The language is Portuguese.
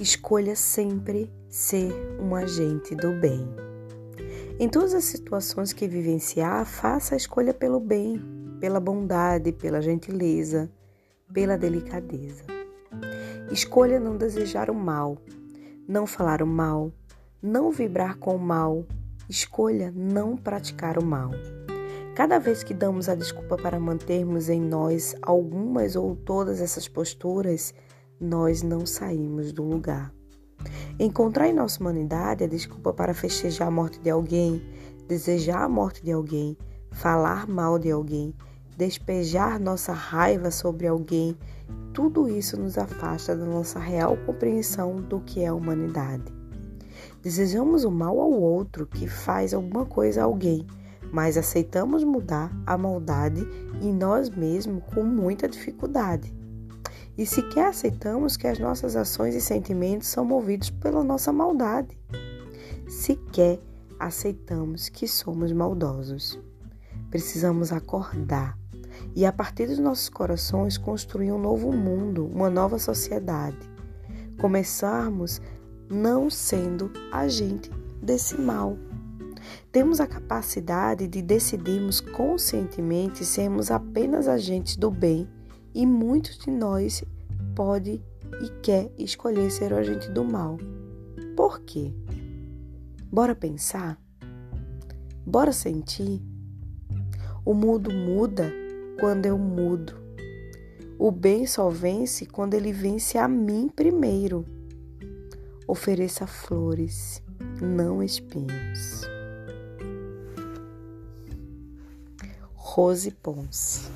Escolha sempre ser um agente do bem. Em todas as situações que vivenciar, faça a escolha pelo bem, pela bondade, pela gentileza, pela delicadeza. Escolha não desejar o mal, não falar o mal, não vibrar com o mal. Escolha não praticar o mal. Cada vez que damos a desculpa para mantermos em nós algumas ou todas essas posturas, nós não saímos do lugar. Encontrar em nossa humanidade a desculpa para festejar a morte de alguém, desejar a morte de alguém, falar mal de alguém, despejar nossa raiva sobre alguém, tudo isso nos afasta da nossa real compreensão do que é a humanidade. Desejamos o mal ao outro que faz alguma coisa a alguém, mas aceitamos mudar a maldade em nós mesmos com muita dificuldade e sequer aceitamos que as nossas ações e sentimentos são movidos pela nossa maldade. Sequer aceitamos que somos maldosos. Precisamos acordar e, a partir dos nossos corações, construir um novo mundo, uma nova sociedade. Começarmos não sendo agente desse mal. Temos a capacidade de decidirmos conscientemente sermos apenas agentes do bem e muitos de nós pode e quer escolher ser o agente do mal. Por quê? Bora pensar? Bora sentir? O mundo muda quando eu mudo. O bem só vence quando ele vence a mim primeiro. Ofereça flores, não espinhos. Rose Ponce